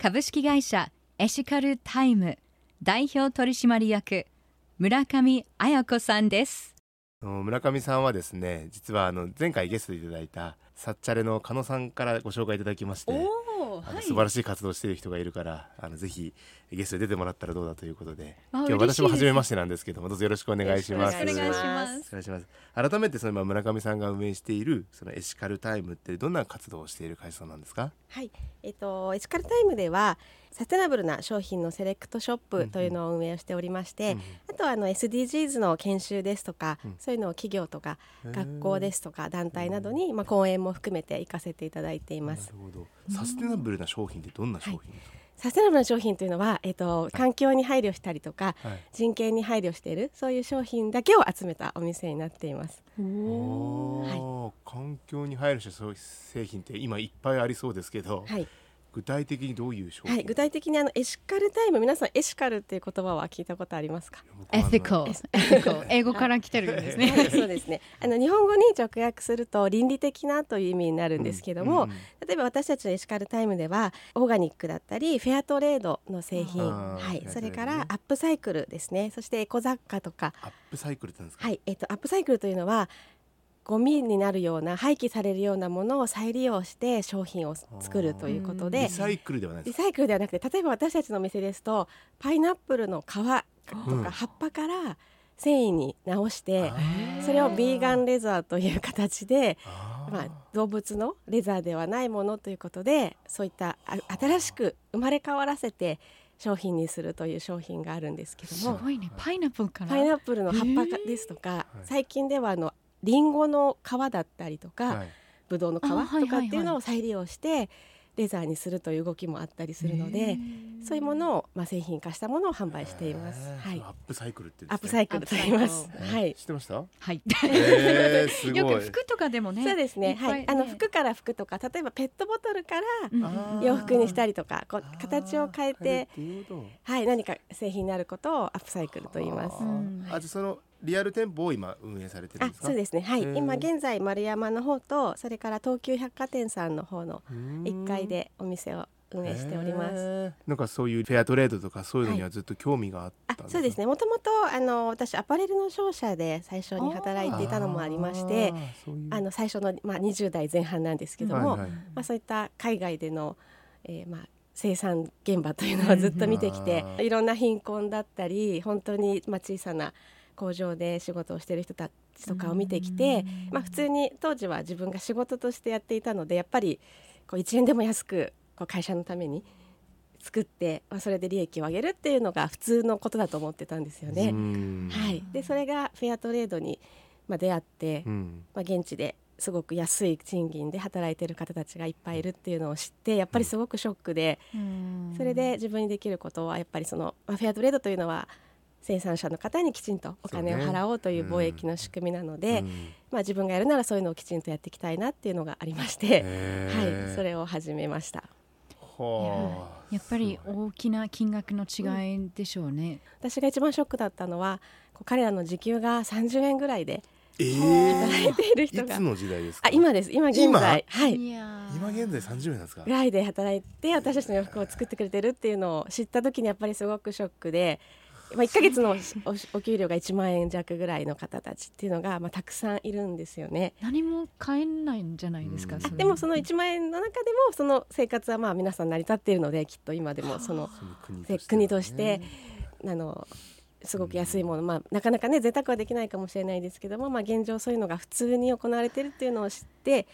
株式会社エシカルタイム代表取締役村上彩子さんです。村上さんはですね実はあの前回ゲストでいただいたサッチャレの加野さんからご紹介いただきましてあの素晴らしい活動をしている人がいるからあのぜひゲストで出てもらったらどうだということで。今日私も初めましてなんですけどもどうぞよろしくお願いします。お願いします。お願いします。改めてその今村上さんが運営しているそのエシカルタイムってどんな活動をしている会社なんですか？はい。えっ、とエシカルタイムではサステナブルな商品のセレクトショップというのを運営をしておりまして、うんうん、あとはあの SDGs の研修ですとか、うん、そういうのを企業とか学校ですとか団体などに、まあ、講演も含めて行かせていただいています。なるほど。サステナブルな商品ってどんな商品ですか、はい。サステナブルな商品というのは、えーと、環境に配慮したりとか、はい、人権に配慮しているそういう商品だけを集めたお店になっています。はい、環境に配慮した製品って今いっぱいありそうですけど、はい、具体的にどういう商品、はい、具体的にあのエシカルタイム皆さんエシカルっていう言葉は聞いたことありますか？エシカル。英語から来てるんですね。そうですね。あの日本語に直訳すると倫理的なという意味になるんですけども、うんうん、例えば私たちのエシカルタイムではオーガニックだったりフェアトレードの製品はいそれからアップサイクルですね。そしてエコ雑貨とか。アップサイクルってですか？はいえっとアップサイクルというのはゴミになるような廃棄されるようなものを再利用して商品を作るということでリサイクルではないリサイクルではなくて例えば私たちのお店ですとパイナップルの皮とか葉っぱから繊維に直してそれをビーガンレザーという形でまあ、動物のレザーではないものということでそういった新しく生まれ変わらせて商品にするという商品があるんですけども。すごいね。パイナップルから。パイナップルの葉っぱですとか最近ではあのりんごの皮だったりとか、はい、ぶどうの皮とかっていうのを再利用して、レザーにするという動きもあったりするのでそういうものを、まあ、製品化したものを販売しています。はい、アップサイクルって、ね、アップサイクルと言います。はい。知ってました？はい。えー、よく服とかでもね。そうですね。はい。あの服から服とか例えばペットボトルから洋服にしたりとか、こう形を変えて、はい何か製品になることをアップサイクルと言います。あじゃそのリアル店舗を今運営されてるんですそうですね。はい。今現在丸山の方とそれから東急百貨店さんの方の1階でお店を運営しております。なんかそういうフェアトレードとかそういうのにはずっと興味があった、はい、そうですね。もともとあの私アパレルの商社で最初に働いていたのもありましてあの最初の、まあ、20代前半なんですけども、はいはい、まあ、そういった海外での、えー、まあ生産現場というのはずっと見てきて、いろんな貧困だったり本当にまあ小さな工場で仕事をしてる人たちとかを見てきて、まあ、普通に当時は自分が仕事としてやっていたのでやっぱりこう1円でも安くこう会社のために作って、まあ、それで利益を上げるっていうのが普通のことだと思ってたんですよね。はい、でそれがフェアトレードに、まあ、出会って、まあ、現地ですごく安い賃金で働いてる方たちがいっぱいいるっていうのを知ってやっぱりすごくショックで、それで自分にできることはやっぱりその、まあ、フェアトレードというのは生産者の方にきちんとお金を払おうという貿易の仕組みなので、ねうん、まあ、自分がやるならそういうのをきちんとやっていきたいなっていうのがありまして、はい、それを始めました。やっぱり大きな金額の違いでしょうね、うん、私が一番ショックだったのは彼らの時給が30円ぐらいでえー、働いている人が。いつの時代ですか？あ今です。今現在。はい。今現在30円なんですか？ぐらいで働いて私たちの洋服を作ってくれてるっていうのを知った時にやっぱりすごくショックでまあ、1か月のお給料が1万円弱ぐらいの方たちっていうのが、まあ、たくさんいるんですよね。何も買えないんじゃないですか、でもその1万円の中でもその生活はまあ皆さん成り立っているのできっと今でもその国として、あのすごく安いもの、まあ、なかなかね贅沢はできないかもしれないですけども、まあ、現状そういうのが普通に行われているっていうのを知ってまあ、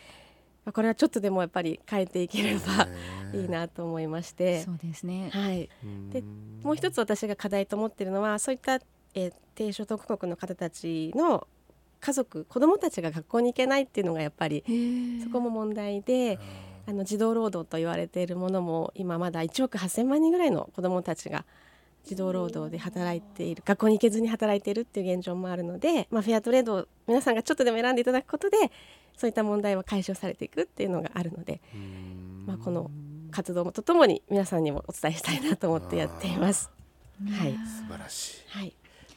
これはちょっとでもやっぱり変えていければ いいなと思いまして。そうですね、はい、でもう一つ私が課題と思っているのはそういった、えー、低所得国の方たちの家族子どもたちが学校に行けないっていうのがやっぱりそこも問題であの児童労働と言われているものも今まだ1億8,000万人ぐらいの子どもたちが児童労働で働いている学校に行けずに働いているっていう現状もあるので、まあ、フェアトレードを皆さんがちょっとでも選んでいただくことでそういった問題は解消されていくっていうのがあるので、まあ、この活動とともに皆さんにもお伝えしたいなと思ってやっています。はい、素晴らしい、はい。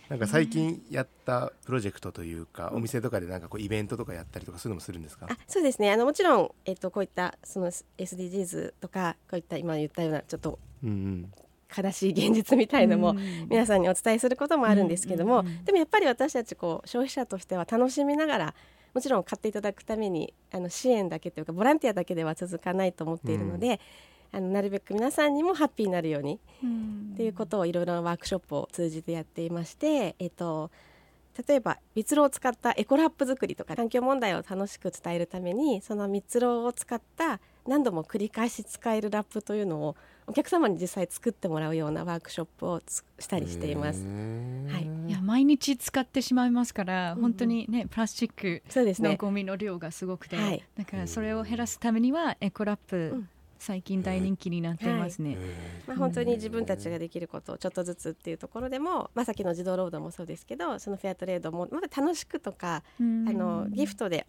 なんか最近やったプロジェクトというか、お店とかでなんかこうイベントとかやったりとかそういうのもするんですか？あ、そうですね。あのもちろんえっ、とこういったその SDGs とかこういった今言ったようなちょっと、うんうん悲しい現実みたいのも皆さんにお伝えすることもあるんですけども、でもやっぱり私たちこう消費者としては楽しみながらもちろん買っていただくためにあの支援だけというかボランティアだけでは続かないと思っているので、あのなるべく皆さんにもハッピーになるようにっていうことをいろいろなワークショップを通じてやっていまして、えっと、例えば蜜蝋を使ったエコラップ作りとか環境問題を楽しく伝えるためにその蜜蝋を使った何度も繰り返し使えるラップというのをお客様に実際作ってもらうようなワークショップをしたりしています。はい、いや毎日使ってしまいますから、うん、本当にねプラスチックのゴミの量がすごくて、ね。はい、だからそれを減らすためにはエコラップ最近大人気になってますね、はい、まあ、本当に自分たちができることをちょっとずつっていうところでも、まあ、さっきの児童労働もそうですけどそのフェアトレードもまだ楽しくとか、あのギフトで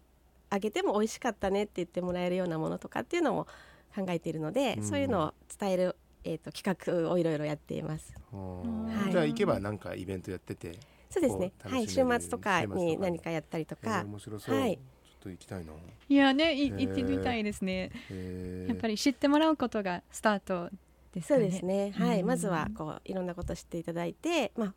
あげても美味しかったねって言ってもらえるようなものとかっていうのも考えているので、そういうのを伝える、えーと、企画をいろいろやっています。はい、じゃあ行けばなんかイベントやっててそうですね。はい。週末とかに何かやったりとか、面白そう、はい。と行きたいな。いやねい行ってみたいですね。やっぱり知ってもらうことがスタートです、ね、そうですね。はい、まずはこういろんなことを知っていただいてまあ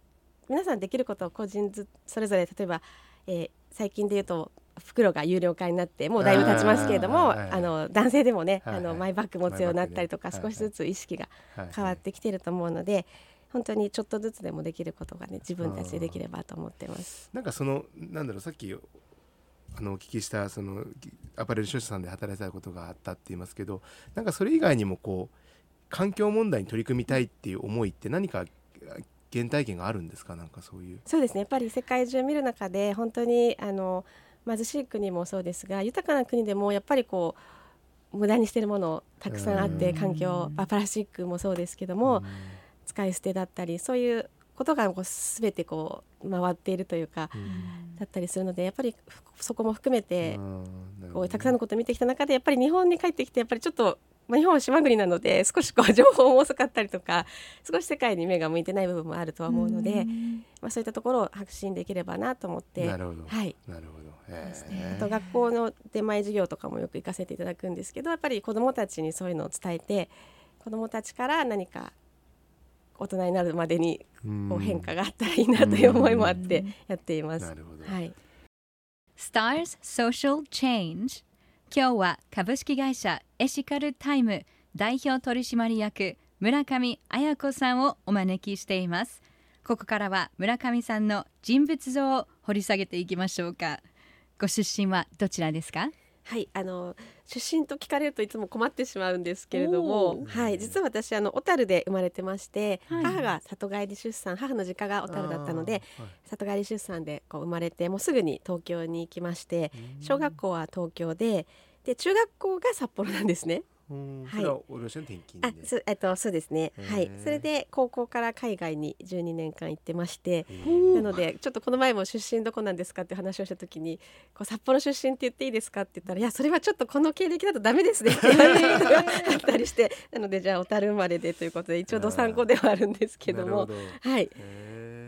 皆さんできることを個人ずそれぞれ例えば、えー、最近で言うと袋が有料化になってもうだいぶ経ちますけれどもあの男性でもね、あのマイバッグ持つようになったりとか、少しずつ意識が変わってきていると思うので、本当にちょっとずつでもできることがね自分たちでできればと思ってます。なんかそのなんだろうさっきあのお聞きしたそのアパレル商社さんで働いたことがあったって言いますけどなんかそれ以外にもこう環境問題に取り組みたいっていう思いって何か原体験があるんですか？なんかそういう。そうですね。やっぱり世界中見る中で本当にあの貧しい国もそうですが豊かな国でもやっぱりこう無駄にしてるものたくさんあって環境プラスチックもそうですけども使い捨てだったりそういうことがこう全てこう回っているというか、だったりするのでやっぱりそこも含めてこうたくさんのことを見てきた中でやっぱり日本に帰ってきてやっぱりちょっと、まあ、日本は島国なので少しこう情報も遅かったりとか少し世界に目が向いてない部分もあるとは思うので、まあ、そういったところを発信できればなと思ってなるほど、はい、なるほど。あと学校の出前授業とかもよく行かせていただくんですけどやっぱり子どもたちにそういうのを伝えて子どもたちから何か大人になるまでにこう変化があったらいいなという思いもあってやっています。なるほど。はい。Stars Social Change 今日は株式会社エシカルタイム代表取締役村上彩子さんをお招きしています。ここからは村上さんの人物像を掘り下げていきましょうか。ご出身はどちらですか？はいあの出身と聞かれるといつも困ってしまうんですけれども、はい、実は私あの小樽で生まれてまして、はい、母が里帰り出産母の実家が小樽だったので、はい、里帰り出産でこう生まれてもうすぐに東京に行きまして小学校は東京でで中学校が札幌なんですね。はい、おろしの転勤あそえっとそうですね。はい。それで高校から海外に12年間行ってましてなのでちょっとこの前も出身どこなんですかって話をした時にこう札幌出身って言っていいですかって言ったらいやそれはちょっとこの経歴だとダメですねって言われることがあったりしてなのでじゃあ小樽生まれでということで一応どさんこではあるんですけどもはい。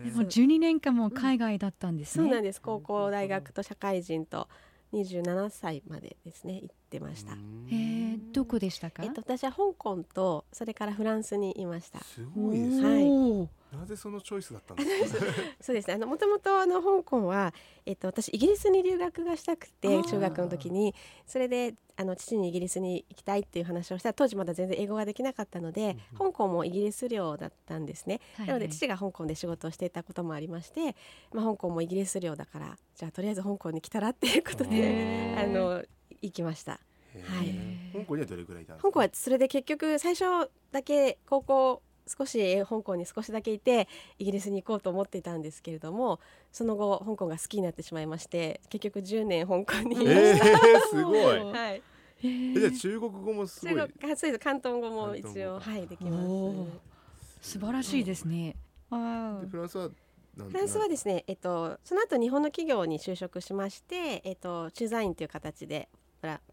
でも12年間も海外だったんですね、そうなんです。高校大学と社会人と27歳までですね行ってました。えどこでしたか？えっと私は香港とそれからフランスにいました。すごいですね。はい。なぜそのチョイスだったんですか？そうですね。あのもともとあの香港はえっと私イギリスに留学がしたくて中学の時にそれであの父にイギリスに行きたいっていう話をしたら当時まだ全然英語ができなかったので、うん、香港もイギリス領だったんですね。はいはい、なので父が香港で仕事をしていたこともありまして、まあ香港もイギリス領だからじゃあとりあえず香港に来たらっていうことであの行きました。はい。香港にはどれくらいいた香港はそれで結局最初だけ高校少し香港に少しだけいてイギリスに行こうと思っていたんですけれどもその後香港が好きになってしまいまして結局10年香港にいました、えー、すごい、はい。えじゃあ中国語もすごい。中国そうです関東語。も一応はいできます。素晴らしいですね。あフランスはフランスはですね、えっと、その後日本の企業に就職しまして、えっと、駐在員という形で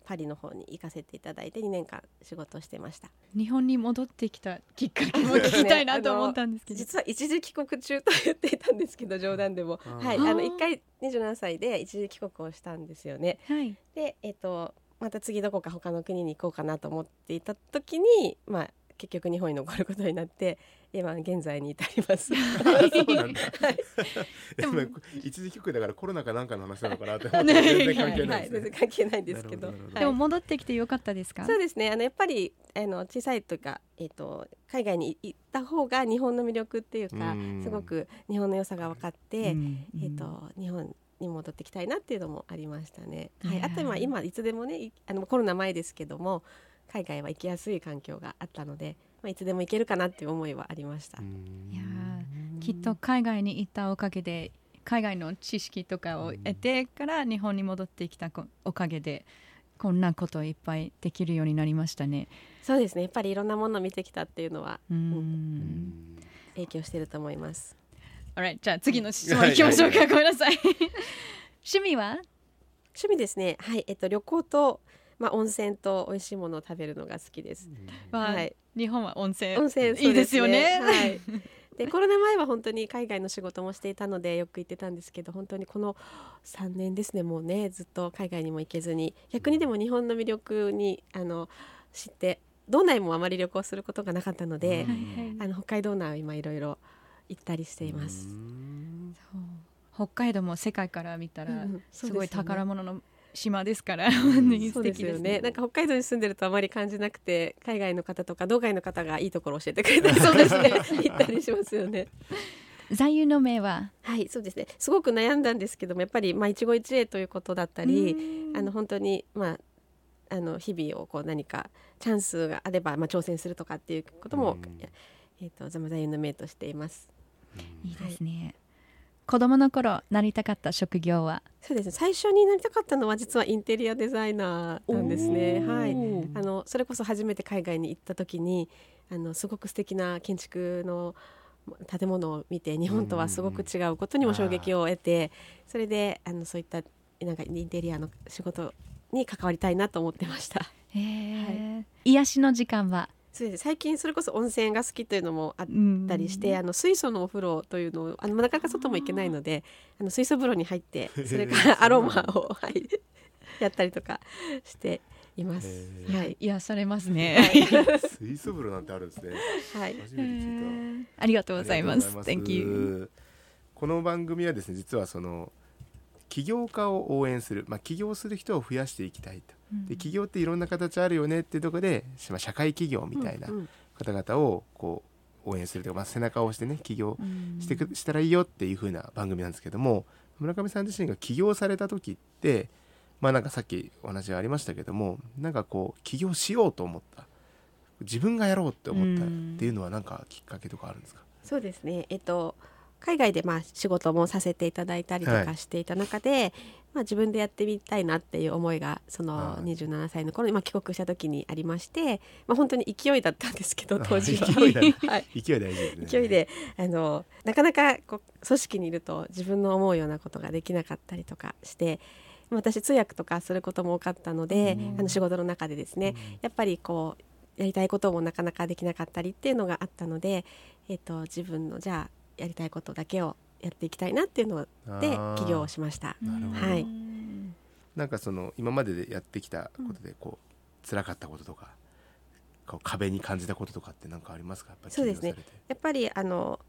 パリの方に行かせていただいて2年間仕事をしてました。日本に戻ってきたきっかけも聞きたいなと思ったんですけど、ね、実は一時帰国中と言っていたんですけど冗談でも。はい。あの1回27歳で一時帰国をしたんですよね。はい、で、えっと、また次どこか他の国に行こうかなと思っていた時に、まあ、結局日本に残ることになって今現在に至ります。でも一時帰国だからコロナかなんかの話なのかなって 全然関係ない全然関係ないんですけど。でも戻ってきてよかったですか？そうですね。あのやっぱりあの小さいとかえっ、ー、と海外に行った方が日本の魅力っていうかすごく日本の良さが分かって、えっ、ー、と日本に戻ってきたいなっていうのもありましたね。はい。あとまあ今いつでもねあのコロナ前ですけども。海外は行きやすい環境があったので、まあ、いつでも行けるかなっていう思いはありました。いやきっと海外に行ったおかげで海外の知識とかを得てから日本に戻ってきたおかげでこんなこといっぱいできるようになりましたね。そうですね。やっぱりいろんなものを見てきたっていうのは、うん、影響してると思います。Alright じゃあ次の質問い。きましょうか、ごめんなさい。趣味は？趣味ですね。はい。えっと旅行とまあ、温泉と美味しいものを食べるのが好きです。はい、日本は温泉温泉、ね、いいですよね。はい。でコロナ前は本当に海外の仕事もしていたのでよく行ってたんですけど本当にこの3年ですねもうねずっと海外にも行けずに。逆にでも日本の魅力にあの知って道内もあまり旅行することがなかったので、あの北海道内は今いろいろ行ったりしています。北海道も世界から見たらすごい宝物の島ですから、うん、そうですよね。なんか北海道に住んでるとあまり感じなくて海外の方とか道外の方がいいところを教えてくれたり そうですね。行ったりしますよね。座右の銘は？はいそうですね。すごく悩んだんですけどもやっぱり、まあ、一期一会ということだったりあの本当にまああの日々をこう何かチャンスがあれば、まあ、挑戦するとかっていうことも、えーと、と座右の銘としています。いいですね、はい子供の頃なりたかった職業は？そうです。ね最初になりたかったのは実はインテリアデザイナーなんですね。はい。あのそれこそ初めて海外に行った時にあのすごく素敵な建築の建物を見て日本とはすごく違うことにも衝撃を得てそれであのそういったなんかインテリアの仕事に関わりたいなと思ってました。へはい、癒しの時間はそうです最近それこそ温泉が好きというのもあったりして、あの水素のお風呂というのをあのなかなか外も行けないのであの水素風呂に入ってそれからアロマを、はい、やったりとかしています。はい、癒されますね。水素風呂なんてあるんですね。はい。ありがとうございます。Thank you。この番組はですね、実はその起業家を応援する、まあ起業する人を増やしていきたいと。で企業っていろんな形あるよねっていうところで、まあ、社会企業みたいな方々をこう応援するというか、まあ、背中を押してね起業してく、したらいいよっていう風な番組なんですけども村上さん自身が起業された時ってまあなんかさっきお話がありましたけどもなんかこう起業しようと思った。自分がやろうって思ったっていうのは何かきっかけとかあるんですか、そうですね。えっと海外でまあ仕事もさせていただいたりとかしていた中で、はい、まあ、自分でやってみたいなっていう思いがその27歳の頃にまあ帰国した時にありまして、まあ、本当に勢いだったんですけど当時は。勢い はい、勢い大事ですね。勢いであのなかなかこう組織にいると自分の思うようなことができなかったりとかして。私通訳とかすることも多かったので、あの仕事の中でですね、やっぱりこうやりたいこともなかなかできなかったりっていうのがあったので、えーと自分のじゃあやりたいことだけをやっていきたいなっていうので起業をしました。はい。なんかその今まででやってきたことでこう、辛かったこととかこう壁に感じたこととかって何かありますか？そうですね。やっぱりあの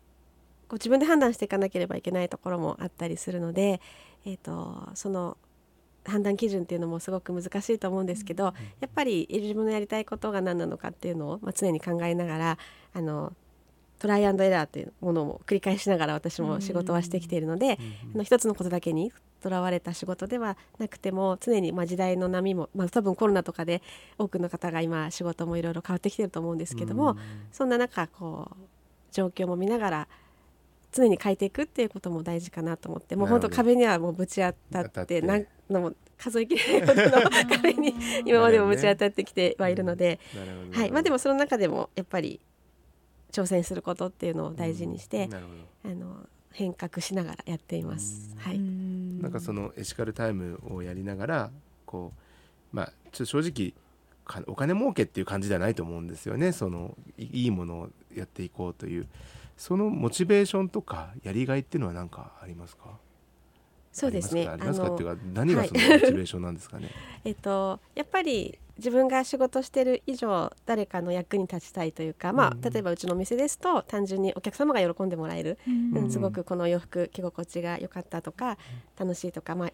こう自分で判断していかなければいけないところもあったりするので、えーと、その判断基準っていうのもすごく難しいと思うんですけど、うん、やっぱり自分のやりたいことが何なのかっていうのを、まあ、常に考えながらあのトライアンドエラーというものを繰り返しながら私も仕事はしてきているので、あの一つのことだけにとらわれた仕事ではなくても常にまあ時代の波も、まあ、多分コロナとかで多くの方が今仕事もいろいろ変わってきてると思うんですけども、そんな中こう状況も見ながら常に変えていくっていうことも大事かなと思ってもう本当壁にはもうぶち当たって何のも数えきれないほどの壁に 今までもぶち当たってきてはいるので、はい。まあ、でもその中でもやっぱり挑戦することっていうのを大事にして、あの変革しながらやっています。はい、なんかそのエシカルタイムをやりながらこうまあちょっと正直お金儲けっていう感じではないと思うんですよね。そのいいものをやっていこうという。そのモチベーションとかやりがいっていうのは何かありますか？そうですね。ありますか？っていうか何がそのモチベーションなんですかね？えっとやっぱり自分が仕事してる以上誰かの役に立ちたいというか、まあ、例えばうちのお店ですと単純にお客様が喜んでもらえる、うん、すごくこの洋服着心地が良かったとか楽しいとか、まあ、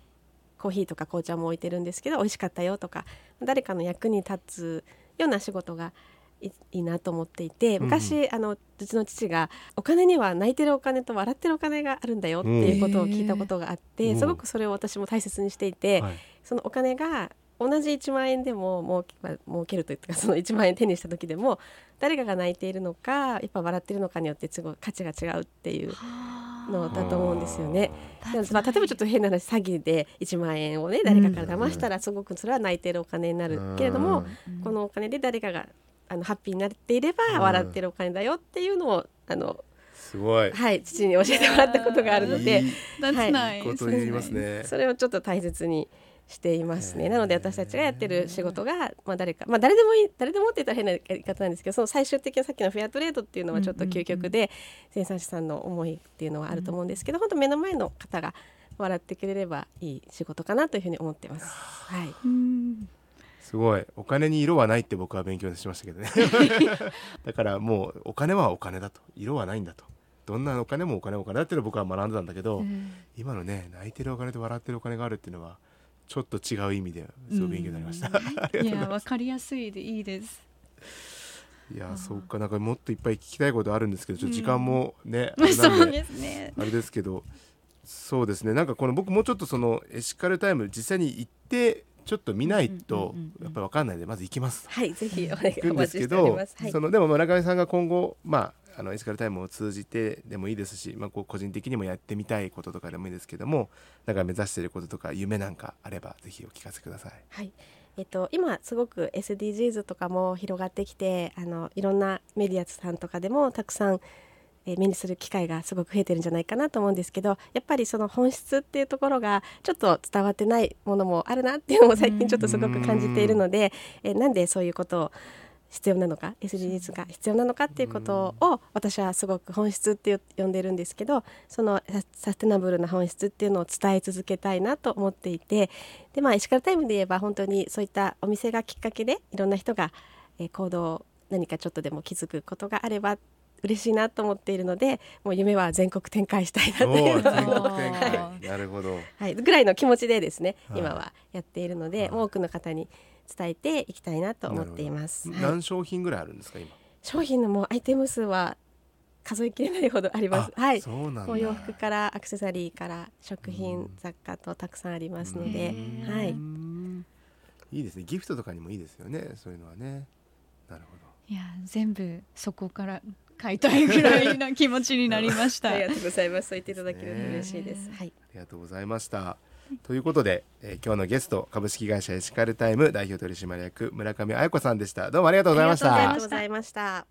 コーヒーとか紅茶も置いてるんですけど美味しかったよとか誰かの役に立つような仕事がいいなと思っていて昔、うん、あのうちの父がお金には泣いてるお金と笑ってるお金があるんだよっていうことを聞いたことがあって、すごくそれを私も大切にしていて、はい、そのお金が同じ1万円でも儲け,、まあ、儲けるというかその1万円手にした時でも誰かが泣いているのかやっぱ笑ってるのかによってすごい価値が違うっていうのだと思うんですよね。まあ、例えばちょっと変な話詐欺で1万円をね誰かから騙したらすごくそれは泣いてるお金になるけれども、このお金で誰かがあのハッピーになっていれば笑ってるお金だよっていうのをあのすごい。はい父に教えてもらったことがあるので、はい、こと言いますね。それをちょっと大切にしていますね。なので私たちがやってる仕事が、まあ、誰か、まあ、誰でもいい誰でもって言ったら変なやり方なんですけどその最終的なさっきのフェアトレードっていうのはちょっと究極で、生産者さんの思いっていうのはあると思うんですけど、本当目の前の方が笑ってくれればいい仕事かなというふうに思ってます。はい、すごい。お金に色はないって僕は勉強しましたけどね。だからもうお金はお金だと。色はないんだと。どんなお金もお金お金だっていうのを僕は学んでたんだけど、うん、今のね泣いてるお金と笑ってるお金があるっていうのはちょっと違う意味ですごい勉強になりました。いやわかりやすいでいいです。いやそうかなんかもっといっぱい聞きたいことあるんですけどちょっと時間もね、うん、そうですねあれですけどそうですねなんかこの僕もうちょっとそのエシカルタイム実際に行ってちょっと見ないとやっぱり分かんないでまず行きます。はいぜひお願いします。けど、はい、そのでも村上さんが今後まああのエスカルタイムを通じてでもいいですし、まあ、こう個人的にもやってみたいこととかでもいいですけどもなんか目指していることとか夢なんかあればぜひお聞かせください。はいえっと、今すごく SDGs とかも広がってきてあのいろんなメディアさんとかでもたくさんえ目にする機会がすごく増えてるんじゃないかなと思うんですけどやっぱりその本質っていうところがちょっと伝わってないものもあるなっていうのを最近ちょっとすごく感じているので、えなんでそういうことを必要なのか SDGs が必要なのかっていうことを私はすごく本質って呼んでるんですけどそのサステナブルな本質っていうのを伝え続けたいなと思っていてでまあエシカルタイムで言えば本当にそういったお店がきっかけでいろんな人が、え行動何かちょっとでも気づくことがあれば嬉しいなと思っているのでもう夢は全国展開したいなという なるほど、はい、ぐらいの気持ちでですね、今はやっているので、多くの方に伝えていきたいなと思っています。何商品ぐらいあるんですか今？商品のもうアイテム数は数えきれないほどあります。はい。お洋服からアクセサリーから食品、雑貨とたくさんありますので、はい。いいですね。ギフトとかにもいいですよね。そういうのはね。なるほど。いや全部そこから買いたいぐらいな気持ちになりました。ありがとうございます。そう言っていただけると嬉しいです。はい。ありがとうございました。ということで、えー、今日のゲスト株式会社エシカルタイム代表取締役村上彩子さんでしたどうもありがとうございましたありがとうございました